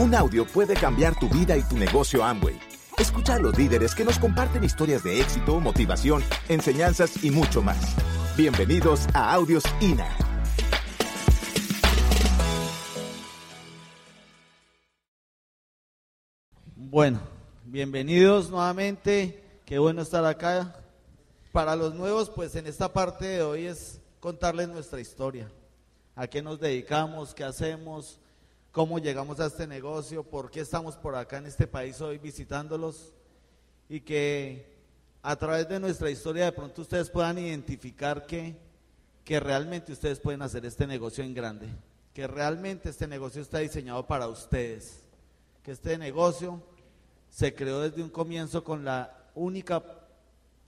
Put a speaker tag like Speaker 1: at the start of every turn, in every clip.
Speaker 1: Un audio puede cambiar tu vida y tu negocio Amway. Escucha a los líderes que nos comparten historias de éxito, motivación, enseñanzas y mucho más. Bienvenidos a Audios INA.
Speaker 2: Bueno, bienvenidos nuevamente. Qué bueno estar acá. Para los nuevos, pues en esta parte de hoy es contarles nuestra historia. A qué nos dedicamos, qué hacemos, cómo llegamos a este negocio, por qué estamos por acá en este país hoy visitándolos y que a través de nuestra historia de pronto ustedes puedan identificar que, que realmente ustedes pueden hacer este negocio en grande, que realmente este negocio está diseñado para ustedes, que este negocio se creó desde un comienzo con la única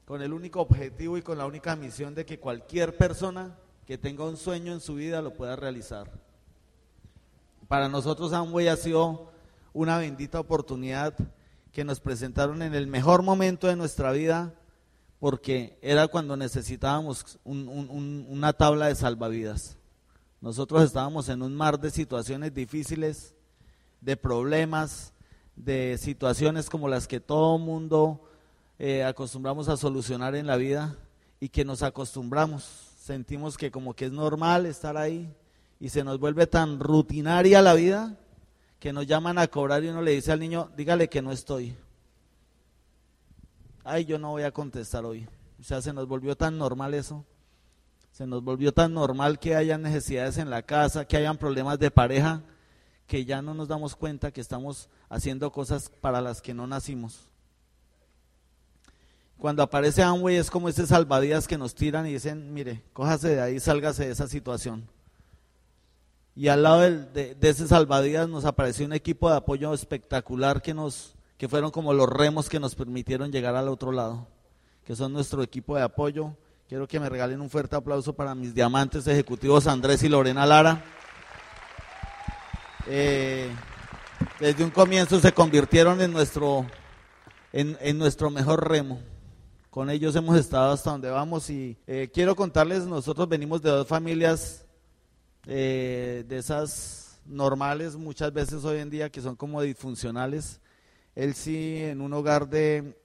Speaker 2: con el único objetivo y con la única misión de que cualquier persona que tenga un sueño en su vida lo pueda realizar. Para nosotros Amway ha sido una bendita oportunidad que nos presentaron en el mejor momento de nuestra vida porque era cuando necesitábamos una tabla de salvavidas. Nosotros estábamos en un mar de situaciones difíciles, de problemas, de situaciones como las que todo mundo eh, acostumbramos a solucionar en la vida y que nos acostumbramos. Sentimos que como que es normal estar ahí, y se nos vuelve tan rutinaria la vida que nos llaman a cobrar y uno le dice al niño, dígale que no estoy. Ay, yo no voy a contestar hoy. O sea, se nos volvió tan normal eso. Se nos volvió tan normal que hayan necesidades en la casa, que hayan problemas de pareja, que ya no nos damos cuenta que estamos haciendo cosas para las que no nacimos. Cuando aparece Amway es como ese salvavidas que nos tiran y dicen, mire, cójase de ahí, sálgase de esa situación y al lado de, ese salvavidas nos apareció un equipo de apoyo espectacular que nos que fueron como los remos que nos permitieron llegar al otro lado, que son nuestro equipo de apoyo. Quiero que me regalen un fuerte aplauso para mis diamantes ejecutivos Andrés y Lorena Lara. Eh, desde un comienzo se convirtieron en nuestro, en, en, nuestro mejor remo. Con ellos hemos estado hasta donde vamos y eh, quiero contarles, nosotros venimos de dos familias eh, de esas normales muchas veces hoy en día que son como disfuncionales. Él sí, en un hogar de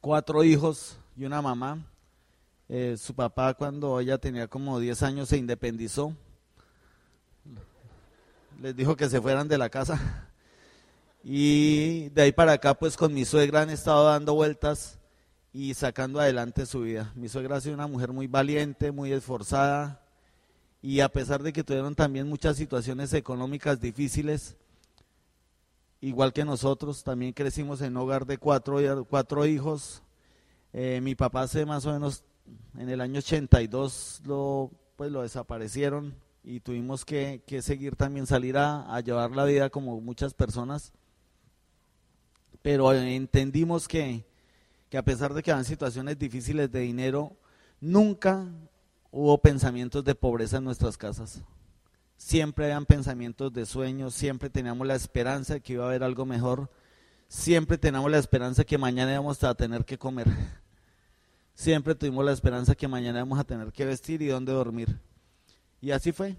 Speaker 2: cuatro hijos y una mamá, eh, su papá cuando ella tenía como 10 años se independizó. Les dijo que se fueran de la casa. Y de ahí para acá, pues con mi suegra han estado dando vueltas y sacando adelante su vida. Mi suegra ha sido una mujer muy valiente, muy esforzada, y a pesar de que tuvieron también muchas situaciones económicas difíciles, igual que nosotros, también crecimos en hogar de cuatro, cuatro hijos. Eh, mi papá hace más o menos en el año 82 lo, pues lo desaparecieron y tuvimos que, seguir también salir a, llevar la vida como muchas personas. Pero entendimos que, que a pesar de que habían situaciones difíciles de dinero, nunca hubo pensamientos de pobreza en nuestras casas. Siempre habían pensamientos de sueños, siempre teníamos la esperanza de que iba a haber algo mejor, siempre teníamos la esperanza de que mañana íbamos a tener que comer, siempre tuvimos la esperanza de que mañana íbamos a tener que vestir y dónde dormir. Y así fue.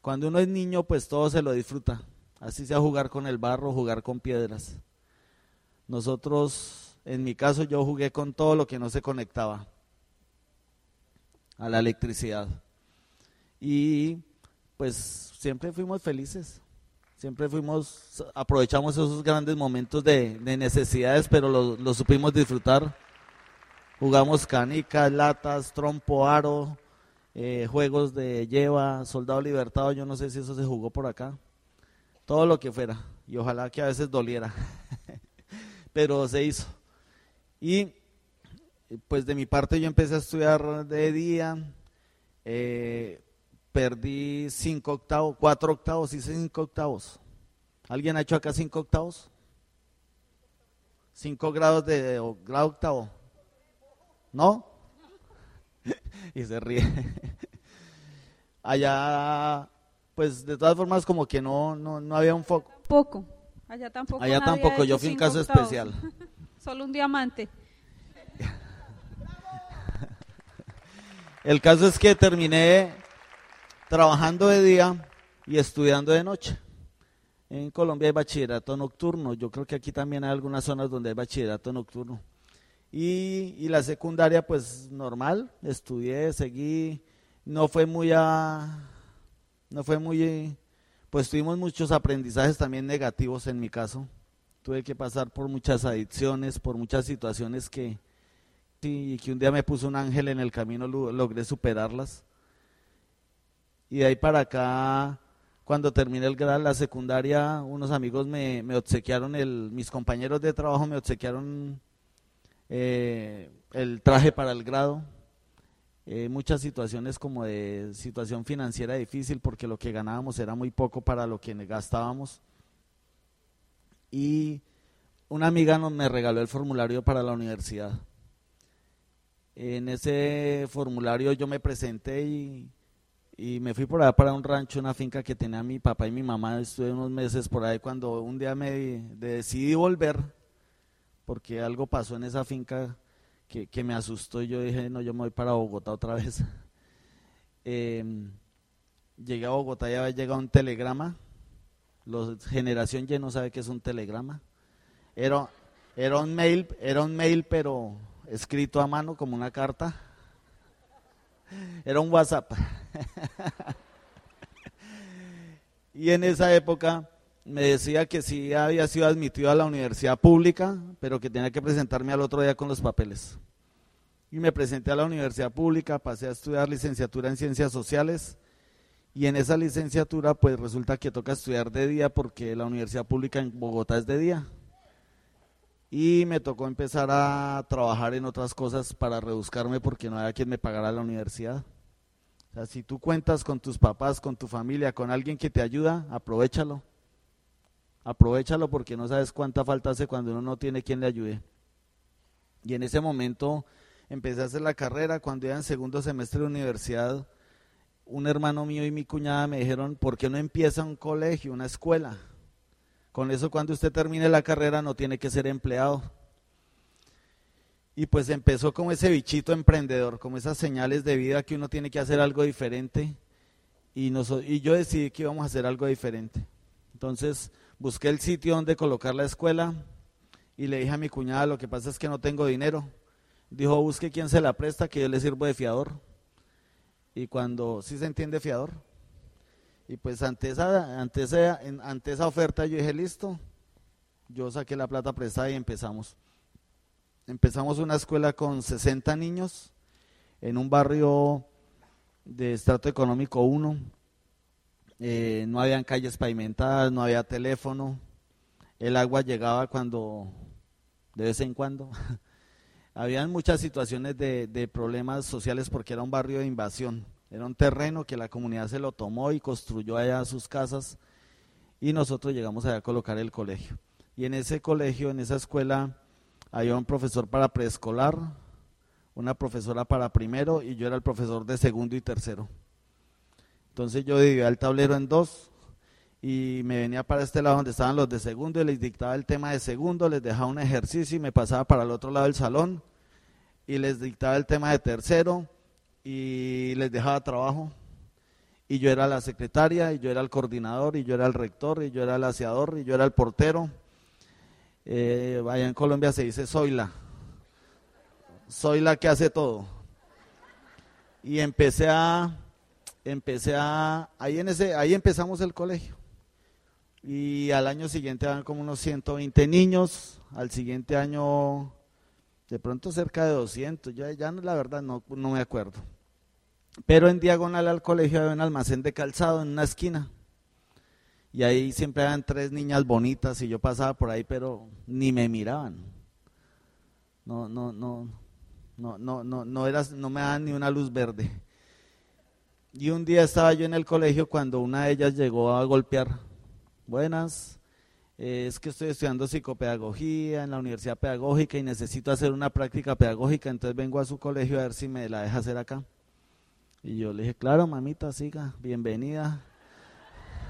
Speaker 2: Cuando uno es niño, pues todo se lo disfruta. Así sea jugar con el barro, jugar con piedras. Nosotros, en mi caso, yo jugué con todo lo que no se conectaba a la electricidad. Y pues siempre fuimos felices, siempre fuimos, aprovechamos esos grandes momentos de, necesidades, pero lo, supimos disfrutar. Jugamos canicas, latas, trompo, aro, eh, juegos de lleva, soldado libertado, yo no sé si eso se jugó por acá, todo lo que fuera, y ojalá que a veces doliera, pero se hizo. Y pues de mi parte yo empecé a estudiar de día, eh, perdí cinco octavos, cuatro octavos, y cinco octavos. ¿Alguien ha hecho acá cinco octavos? Cinco grados de grado octavo. ¿No? y se ríe. Allá, pues de todas formas como que no, no, había un foco.
Speaker 3: Poco. Allá tampoco.
Speaker 2: Allá tampoco, yo fui un caso especial.
Speaker 3: Solo un diamante.
Speaker 2: El caso es que terminé trabajando de día y estudiando de noche. En Colombia hay bachillerato nocturno, yo creo que aquí también hay algunas zonas donde hay bachillerato nocturno. Y, y la secundaria, pues normal, estudié, seguí, no fue muy no fue muy, pues tuvimos muchos aprendizajes también negativos en mi caso. Tuve que pasar por muchas adicciones, por muchas situaciones que, y que un día me puso un ángel en el camino, logré superarlas. Y de ahí para acá, cuando terminé el grado, la secundaria, unos amigos me, me obsequiaron, el, mis compañeros de trabajo me obsequiaron eh, el traje para el grado. Eh, muchas situaciones como de situación financiera difícil porque lo que ganábamos era muy poco para lo que gastábamos. Y una amiga nos, me regaló el formulario para la universidad. En ese formulario yo me presenté y, y me fui por allá para un rancho, una finca que tenía mi papá y mi mamá. Estuve unos meses por ahí cuando un día me decidí volver porque algo pasó en esa finca que, me asustó y yo dije, no, yo me voy para Bogotá otra vez. Em, llegué a Bogotá y había llegado un telegrama. Los, generación Y no sabe qué es un telegrama. Era, era, un mail, era un mail, pero escrito a mano como una carta. Era un WhatsApp. y en esa época me decía que sí había sido admitido a la universidad pública, pero que tenía que presentarme al otro día con los papeles. Y me presenté a la universidad pública, pasé a estudiar licenciatura en ciencias sociales y en esa licenciatura pues resulta que toca estudiar de día porque la universidad pública en Bogotá es de día. Y me tocó empezar a trabajar en otras cosas para rebuscarme porque no había quien me pagara la universidad. O sea, si tú cuentas con tus papás, con tu familia, con alguien que te ayuda, aprovechalo aprovechalo porque no sabes cuánta falta hace cuando uno no tiene quien le ayude. Y en ese momento empecé a hacer la carrera, cuando iba en segundo semestre de universidad, un hermano mío y mi cuñada me dijeron, ¿por qué no empieza un colegio, una escuela? Con eso cuando usted termine la carrera no tiene que ser empleado. Y pues empezó como ese bichito emprendedor, como esas señales de vida que uno tiene que hacer algo diferente. Y, y yo decidí que íbamos a hacer algo diferente. Entonces busqué el sitio donde colocar la escuela y le dije a mi cuñada, lo que pasa es que no tengo dinero. Dijo, busque quien se la presta, que yo le sirvo de fiador. Y cuando, ¿sí se entiende fiador? Y pues ante esa, ante esa, ante esa oferta yo dije, listo, yo saqué la plata prestada y empezamos. Empezamos una escuela con 60 niños en un barrio de estrato económico 1, eh, no habían calles pavimentadas, no había teléfono, el agua llegaba cuando, de vez en cuando. Habían muchas situaciones de, problemas sociales porque era un barrio de invasión, era un terreno que la comunidad se lo tomó y construyó allá sus casas y nosotros llegamos allá a colocar el colegio. Y en ese colegio, en esa escuela, había un profesor para preescolar, una profesora para primero y yo era el profesor de segundo y tercero. Entonces yo dividía el tablero en dos y me venía para este lado donde estaban los de segundo y les dictaba el tema de segundo, les dejaba un ejercicio y me pasaba para el otro lado del salón y les dictaba el tema de tercero y les dejaba trabajo. Y yo era la secretaria, y yo era el coordinador, y yo era el rector, y yo era el aseador, y yo era el portero. Eh, allá en Colombia se dice soy la. Soy la que hace todo. Y empecé a, empecé a, ahí, en ese, ahí empezamos el colegio. Y al año siguiente eran como unos 120 niños, al siguiente año de pronto cerca de 200, ya, ya la verdad no, no me acuerdo. Pero en diagonal al colegio había un almacén de calzado en una esquina. Y ahí siempre eran tres niñas bonitas y yo pasaba por ahí, pero ni me miraban. No, no, no, no, no, no, no, era, no me daban ni una luz verde. Y un día estaba yo en el colegio cuando una de ellas llegó a golpear. Buenas, eh, es que estoy estudiando psicopedagogía en la Universidad Pedagógica y necesito hacer una práctica pedagógica, entonces vengo a su colegio a ver si me la deja hacer acá. Y yo le dije, claro, mamita, siga, bienvenida.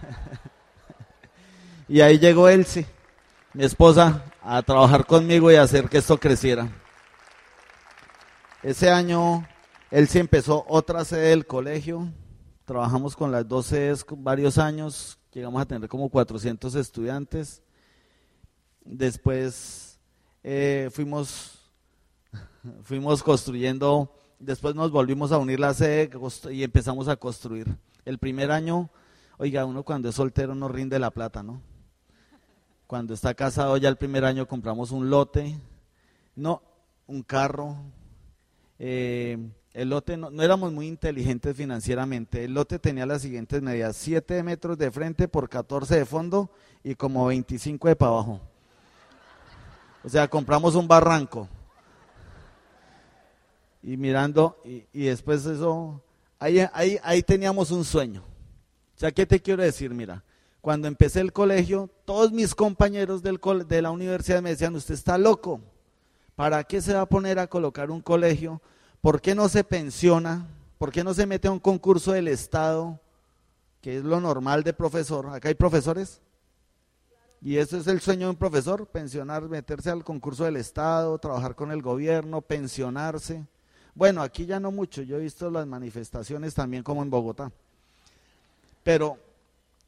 Speaker 2: y ahí llegó Elsie, mi esposa, a trabajar conmigo y a hacer que esto creciera. Ese año él se empezó otra sede del colegio, trabajamos con las dos sedes varios años, llegamos a tener como 400 estudiantes. Después eh, fuimos, fuimos construyendo, después nos volvimos a unir la sede y empezamos a construir. El primer año, oiga, uno cuando es soltero no rinde la plata, ¿no? Cuando está casado ya el primer año compramos un lote, no, un carro. Eh, el lote no, éramos muy inteligentes financieramente. El lote tenía las siguientes medidas: 7 metros de frente por 14 de fondo y como 25 de para abajo. O sea, compramos un barranco. Y mirando, y, y después eso, ahí, ahí, ahí teníamos un sueño. O sea, ¿qué te quiero decir? Mira, cuando empecé el colegio, todos mis compañeros del de la universidad me decían, usted está loco, ¿para qué se va a poner a colocar un colegio? ¿Por qué no se pensiona? ¿Por qué no se mete a un concurso del Estado, que es lo normal de profesor? ¿Acá hay profesores? Y eso es el sueño de un profesor, pensionar, meterse al concurso del Estado, trabajar con el gobierno, pensionarse. Bueno, aquí ya no mucho, yo he visto las manifestaciones también como en Bogotá. Pero,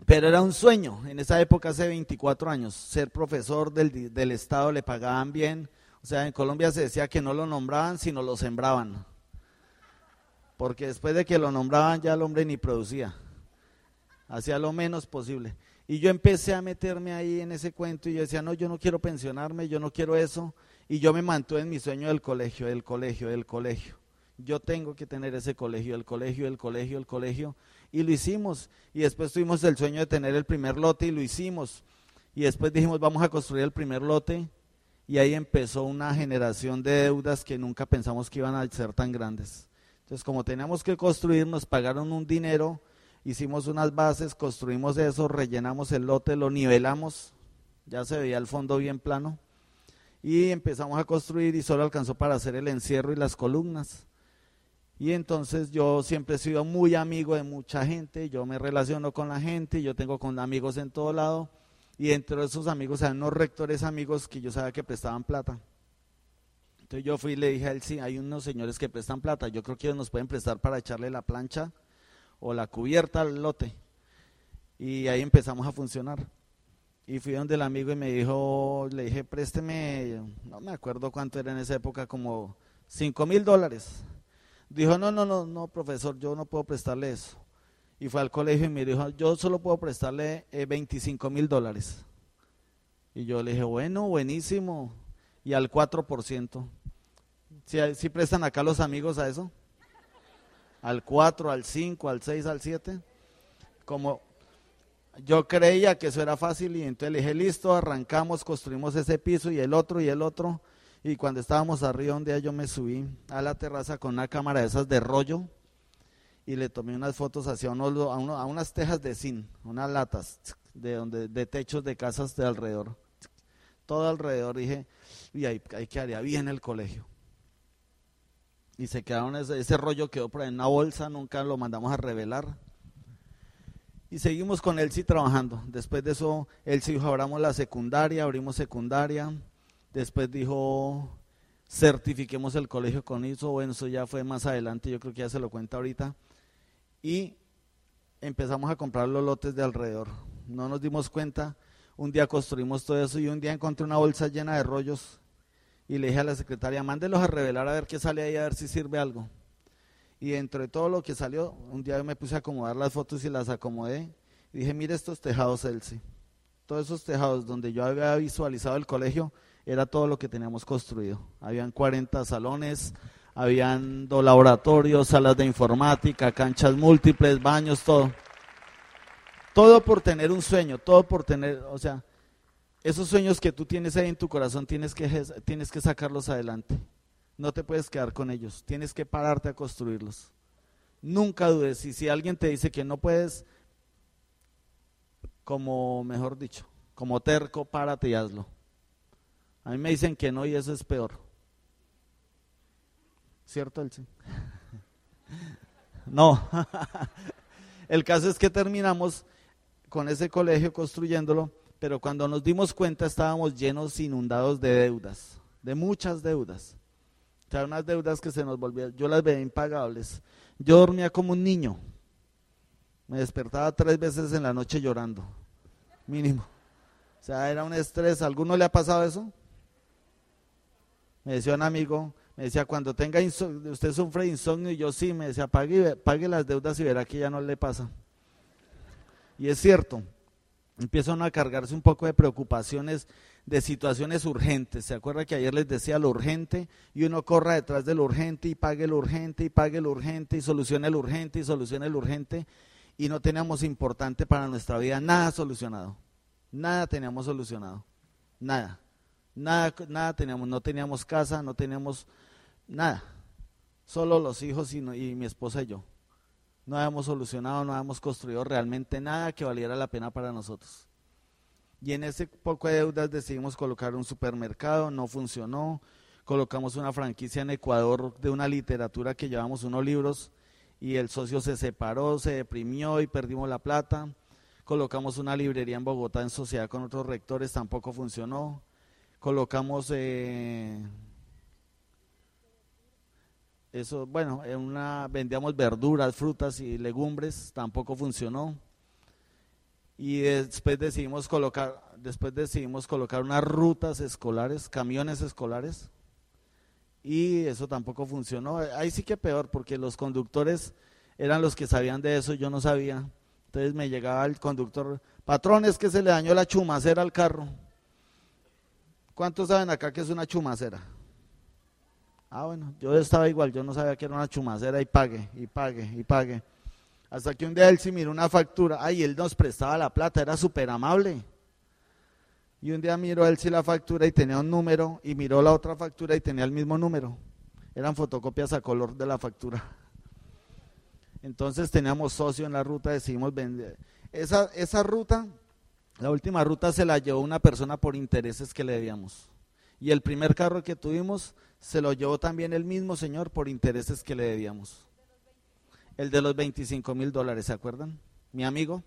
Speaker 2: pero era un sueño, en esa época hace 24 años, ser profesor del, del Estado, le pagaban bien. O sea, en Colombia se decía que no lo nombraban, sino lo sembraban. Porque después de que lo nombraban ya el hombre ni producía. Hacía lo menos posible. Y yo empecé a meterme ahí en ese cuento y yo decía, no, yo no quiero pensionarme, yo no quiero eso. Y yo me mantuve en mi sueño del colegio, del colegio, del colegio. Yo tengo que tener ese colegio, el colegio, el colegio, el colegio. Y lo hicimos. Y después tuvimos el sueño de tener el primer lote y lo hicimos. Y después dijimos, vamos a construir el primer lote. Y ahí empezó una generación de deudas que nunca pensamos que iban a ser tan grandes. Entonces, como teníamos que construir, nos pagaron un dinero hicimos unas bases, construimos eso, rellenamos el lote, lo nivelamos, ya se veía el fondo bien plano, y empezamos a construir y solo alcanzó para hacer el encierro y las columnas. Y entonces yo siempre he sido muy amigo de mucha gente, yo me relaciono con la gente, yo tengo con amigos en todo lado, y entre esos amigos hay unos rectores amigos que yo sabía que prestaban plata. Entonces yo fui y le dije a él, sí, hay unos señores que prestan plata, yo creo que ellos nos pueden prestar para echarle la plancha o la cubierta al lote. Y ahí empezamos a funcionar. Y fui donde el amigo y me dijo, le dije, présteme, no me acuerdo cuánto era en esa época, como 5 mil dólares. Dijo, no, no, no, no, profesor, yo no puedo prestarle eso. Y fue al colegio y me dijo, yo solo puedo prestarle 25 eh, mil dólares. Y yo le dije, bueno, buenísimo. Y al 4%. ¿Sí, ¿Sí prestan acá los amigos a eso? al 4, al 5, al 6, al 7. Como yo creía que eso era fácil y entonces le dije, listo, arrancamos, construimos ese piso y el otro y el otro. Y cuando estábamos arriba un día yo me subí a la terraza con una cámara de esas de rollo y le tomé unas fotos hacia unos, a, a, unas tejas de zinc, unas latas de, donde, de techos de casas de alrededor. Todo alrededor dije, y ahí, ahí quedaría bien el colegio y se quedaron, ese, rollo quedó por ahí en una bolsa, nunca lo mandamos a revelar. Y seguimos con sí trabajando. Después de eso, sí dijo, abramos la secundaria, abrimos secundaria. Después dijo, certifiquemos el colegio con eso. Bueno, eso ya fue más adelante, yo creo que ya se lo cuenta ahorita. Y empezamos a comprar los lotes de alrededor. No nos dimos cuenta. Un día construimos todo eso y un día encontré una bolsa llena de rollos y le dije a la secretaria, mándelos a revelar a ver qué sale ahí, a ver si sirve algo. Y dentro de todo lo que salió, un día me puse a acomodar las fotos y las acomodé. Y dije, mire estos tejados, Elsie. Todos esos tejados donde yo había visualizado el colegio, era todo lo que teníamos construido. Habían 40 salones, habían dos laboratorios, salas de informática, canchas múltiples, baños, todo. Todo por tener un sueño, todo por tener, o sea, esos sueños que tú tienes ahí en tu corazón tienes que, tienes que sacarlos adelante. No te puedes quedar con ellos, tienes que pararte a construirlos. Nunca dudes, y si alguien te dice que no puedes, como mejor dicho, como terco, párate y hazlo. A mí me dicen que no y eso es peor. ¿Cierto, Elsie? no. El caso es que terminamos con ese colegio construyéndolo pero cuando nos dimos cuenta estábamos llenos, inundados de deudas, de muchas deudas. O sea, unas deudas que se nos volvían, yo las veía impagables. Yo dormía como un niño. Me despertaba tres veces en la noche llorando, mínimo. O sea, era un estrés. ¿Alguno le ha pasado eso? Me decía un amigo, me decía, cuando tenga insomnio, usted sufre insomnio, y yo sí, me decía, pague, pague las deudas y verá que ya no le pasa. Y es cierto, empiezan a cargarse un poco de preocupaciones de situaciones urgentes. ¿Se acuerda que ayer les decía lo urgente? Y uno corra detrás de lo urgente y pague lo urgente y pague lo urgente y solucione lo urgente y solucione lo urgente. Y no teníamos importante para nuestra vida nada solucionado. Nada teníamos solucionado. Nada. Nada, nada teníamos. No teníamos casa, no teníamos Nada. Solo los hijos y, y mi esposa y yo. No habíamos solucionado, no habíamos construido realmente nada que valiera la pena para nosotros. Y en ese poco de deudas decidimos colocar un supermercado, no funcionó. Colocamos una franquicia en Ecuador de una literatura que llevamos unos libros y el socio se separó, se deprimió y perdimos la plata. Colocamos una librería en Bogotá en sociedad con otros rectores, tampoco funcionó. Colocamos eh, eso, bueno, en una vendíamos verduras, frutas y legumbres, tampoco funcionó. Y después decidimos colocar, después decidimos colocar unas rutas escolares, camiones escolares, y eso tampoco funcionó. Ahí sí que peor, porque los conductores eran los que sabían de eso, yo no sabía. Entonces me llegaba el conductor, patrón, es que se le dañó la chumacera al carro. ¿Cuántos saben acá que es una chumacera? Ah, bueno, yo estaba igual, yo no sabía que era una chumacera y pague, y pague, y pague. Hasta que un día él sí miró una factura, ay, él nos prestaba la plata, era súper amable. Y un día miró él sí la factura y tenía un número, y miró la otra factura y tenía el mismo número. Eran fotocopias a color de la factura. Entonces teníamos socio en la ruta, decidimos vender. Esa, esa ruta, la última ruta se la llevó una persona por intereses que le debíamos. Y el primer carro que tuvimos se lo llevó también el mismo señor por intereses que le debíamos. El de los 25 mil dólares, ¿se acuerdan? Mi amigo.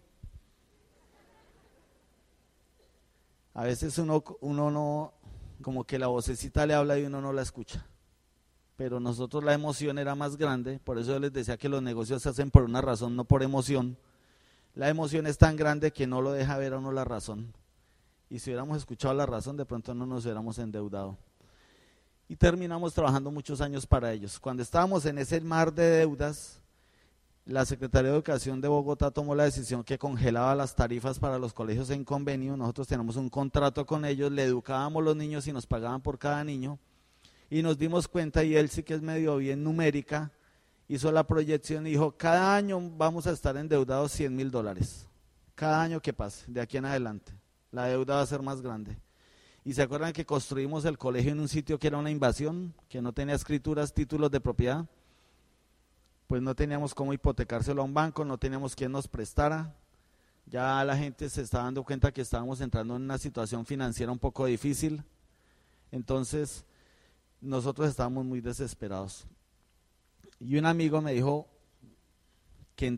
Speaker 2: A veces uno, uno no, como que la vocecita le habla y uno no la escucha. Pero nosotros la emoción era más grande, por eso yo les decía que los negocios se hacen por una razón, no por emoción. La emoción es tan grande que no lo deja ver a uno la razón y si hubiéramos escuchado la razón, de pronto no nos hubiéramos endeudado. Y terminamos trabajando muchos años para ellos. Cuando estábamos en ese mar de deudas, la Secretaría de Educación de Bogotá tomó la decisión que congelaba las tarifas para los colegios en convenio. Nosotros tenemos un contrato con ellos, le educábamos los niños y nos pagaban por cada niño. Y nos dimos cuenta, y él sí que es medio bien numérica, hizo la proyección y dijo, cada año vamos a estar endeudados 100 mil dólares. Cada año que pase, de aquí en adelante la deuda va a ser más grande. Y se acuerdan que construimos el colegio en un sitio que era una invasión, que no tenía escrituras, títulos de propiedad. Pues no teníamos cómo hipotecárselo a un banco, no teníamos quien nos prestara. Ya la gente se está dando cuenta que estábamos entrando en una situación financiera un poco difícil. Entonces, nosotros estábamos muy desesperados. Y un amigo me dijo que,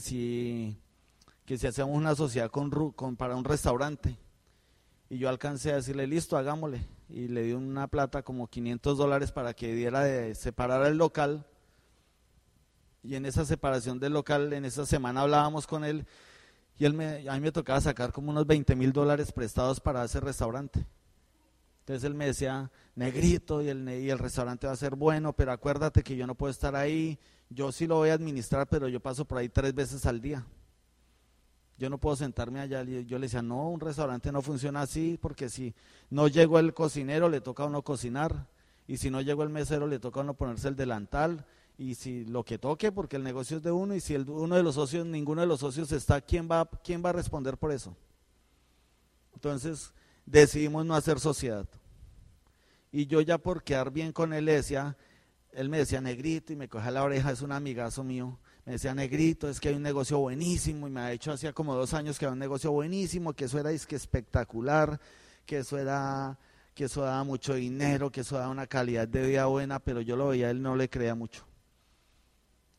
Speaker 2: si que si hacíamos una sociedad con, para un restaurante, y yo alcancé a decirle, listo, hagámosle. Y le di una plata como 500 dólares para que diera de separar el local. Y en esa separación del local, en esa semana hablábamos con él. Y él me, a mí me tocaba sacar como unos 20 mil dólares prestados para ese restaurante. Entonces él me decía, negrito, y el, y el restaurante va a ser bueno, pero acuérdate que yo no puedo estar ahí. Yo sí lo voy a administrar, pero yo paso por ahí tres veces al día. Yo no puedo sentarme allá. Yo le decía, no, un restaurante no funciona así, porque si no llegó el cocinero, le toca a uno cocinar. Y si no llegó el mesero, le toca a uno ponerse el delantal. Y si lo que toque, porque el negocio es de uno, y si el, uno de los socios, ninguno de los socios está, ¿quién va, ¿quién va a responder por eso? Entonces decidimos no hacer sociedad. Y yo ya por quedar bien con él, él me decía negrito y me cogía la oreja, es un amigazo mío me decía Negrito, es que hay un negocio buenísimo y me ha dicho hacía como dos años que había un negocio buenísimo, que eso era que espectacular, que eso era, que eso daba mucho dinero, que eso daba una calidad de vida buena, pero yo lo veía, él no le creía mucho.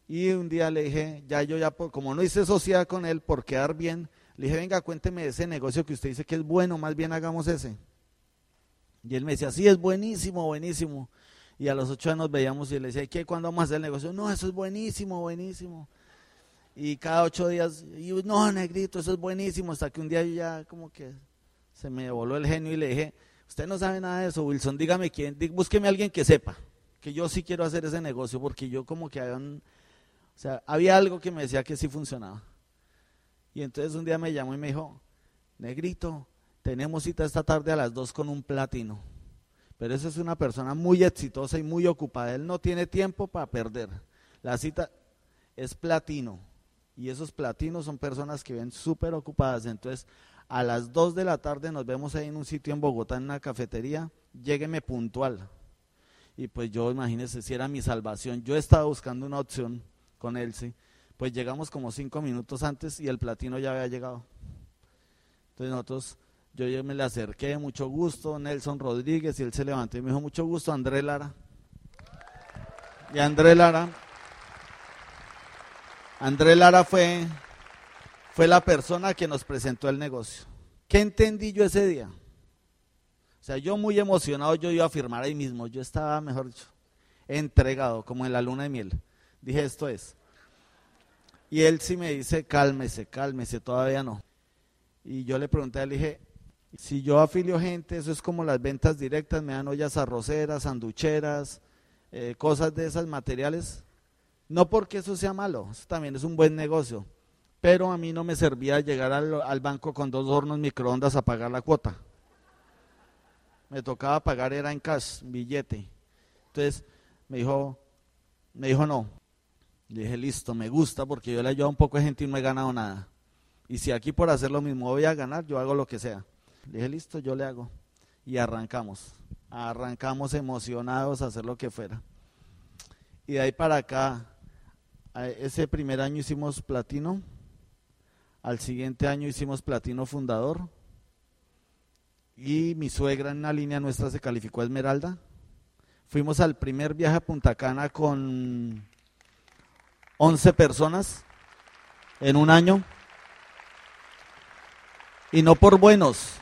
Speaker 2: Y un día le dije, ya yo ya, como no hice sociedad con él por quedar bien, le dije, venga, cuénteme ese negocio que usted dice que es bueno, más bien hagamos ese. Y él me decía, sí, es buenísimo, buenísimo y a los ocho años veíamos y le decía, ¿qué? ¿Cuándo vamos a hacer el negocio? No, eso es buenísimo, buenísimo. Y cada ocho días, y no, negrito, eso es buenísimo. Hasta que un día yo ya como que se me voló el genio y le dije, usted no sabe nada de eso, Wilson, dígame quién, búsqueme a alguien que sepa, que yo sí quiero hacer ese negocio, porque yo como que había un- o sea, había algo que me decía que sí funcionaba. Y entonces un día me llamó y me dijo, negrito, tenemos cita esta tarde a las dos con un platino. Pero esa es una persona muy exitosa y muy ocupada. Él no tiene tiempo para perder. La cita es platino. Y esos platinos son personas que ven súper ocupadas. Entonces, a las 2 de la tarde nos vemos ahí en un sitio en Bogotá, en una cafetería. Llégueme puntual. Y pues yo, imagínense, si era mi salvación. Yo estaba buscando una opción con él, sí. Pues llegamos como cinco minutos antes y el platino ya había llegado. Entonces nosotros, yo me le acerqué, mucho gusto, Nelson Rodríguez, y él se levantó y me dijo, mucho gusto, André Lara. Y André Lara, André Lara fue, fue la persona que nos presentó el negocio. ¿Qué entendí yo ese día? O sea, yo muy emocionado, yo iba a firmar ahí mismo, yo estaba, mejor dicho, entregado, como en la luna de miel. Dije, esto es. Y él sí me dice, cálmese, cálmese, todavía no. Y yo le pregunté, le dije, si yo afilio gente, eso es como las ventas directas, me dan ollas arroceras, sanducheras, eh, cosas de esas materiales. No porque eso sea malo, eso también es un buen negocio. Pero a mí no me servía llegar al, al banco con dos hornos microondas a pagar la cuota. Me tocaba pagar, era en cash, billete. Entonces me dijo, me dijo no. Le dije, listo, me gusta porque yo le ayudo un poco de gente y no he ganado nada. Y si aquí por hacer lo mismo voy a ganar, yo hago lo que sea. Le dije, listo, yo le hago. Y arrancamos. Arrancamos emocionados a hacer lo que fuera. Y de ahí para acá, ese primer año hicimos platino. Al siguiente año hicimos platino fundador. Y mi suegra en una línea nuestra se calificó a Esmeralda. Fuimos al primer viaje a Punta Cana con 11 personas en un año. Y no por buenos,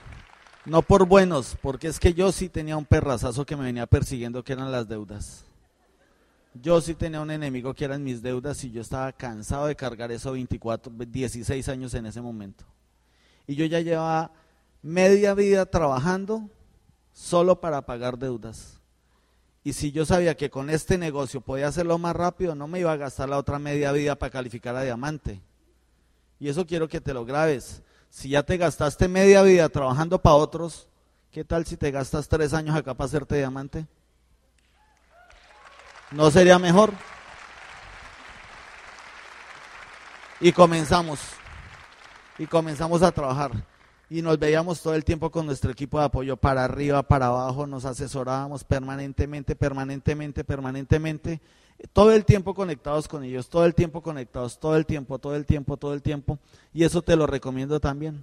Speaker 2: no por buenos, porque es que yo sí tenía un perrazazo que me venía persiguiendo, que eran las deudas. Yo sí tenía un enemigo que eran mis deudas y yo estaba cansado de cargar eso 24, 16 años en ese momento. Y yo ya llevaba media vida trabajando solo para pagar deudas. Y si yo sabía que con este negocio podía hacerlo más rápido, no me iba a gastar la otra media vida para calificar a diamante. Y eso quiero que te lo grabes. Si ya te gastaste media vida trabajando para otros, ¿qué tal si te gastas tres años acá para hacerte diamante? ¿No sería mejor? Y comenzamos. Y comenzamos a trabajar. Y nos veíamos todo el tiempo con nuestro equipo de apoyo para arriba, para abajo, nos asesorábamos permanentemente, permanentemente, permanentemente. Todo el tiempo conectados con ellos, todo el tiempo conectados, todo el tiempo, todo el tiempo, todo el tiempo. Y eso te lo recomiendo también.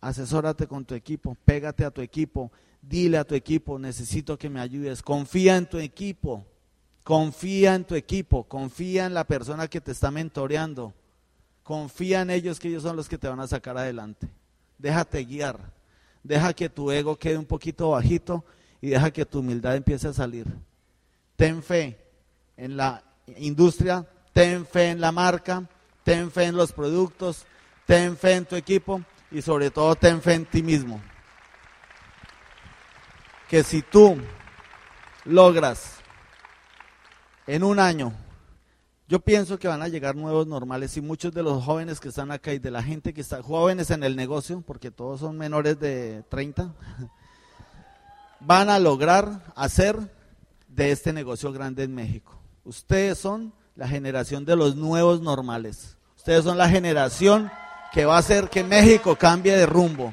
Speaker 2: Asesórate con tu equipo, pégate a tu equipo, dile a tu equipo, necesito que me ayudes, confía en tu equipo, confía en tu equipo, confía en la persona que te está mentoreando, confía en ellos que ellos son los que te van a sacar adelante. Déjate guiar, deja que tu ego quede un poquito bajito y deja que tu humildad empiece a salir. Ten fe en la industria, ten fe en la marca, ten fe en los productos, ten fe en tu equipo y sobre todo ten fe en ti mismo. Que si tú logras en un año, yo pienso que van a llegar nuevos normales y muchos de los jóvenes que están acá y de la gente que está, jóvenes en el negocio, porque todos son menores de 30, van a lograr hacer de este negocio grande en México. Ustedes son la generación de los nuevos normales. Ustedes son la generación que va a hacer que México cambie de rumbo.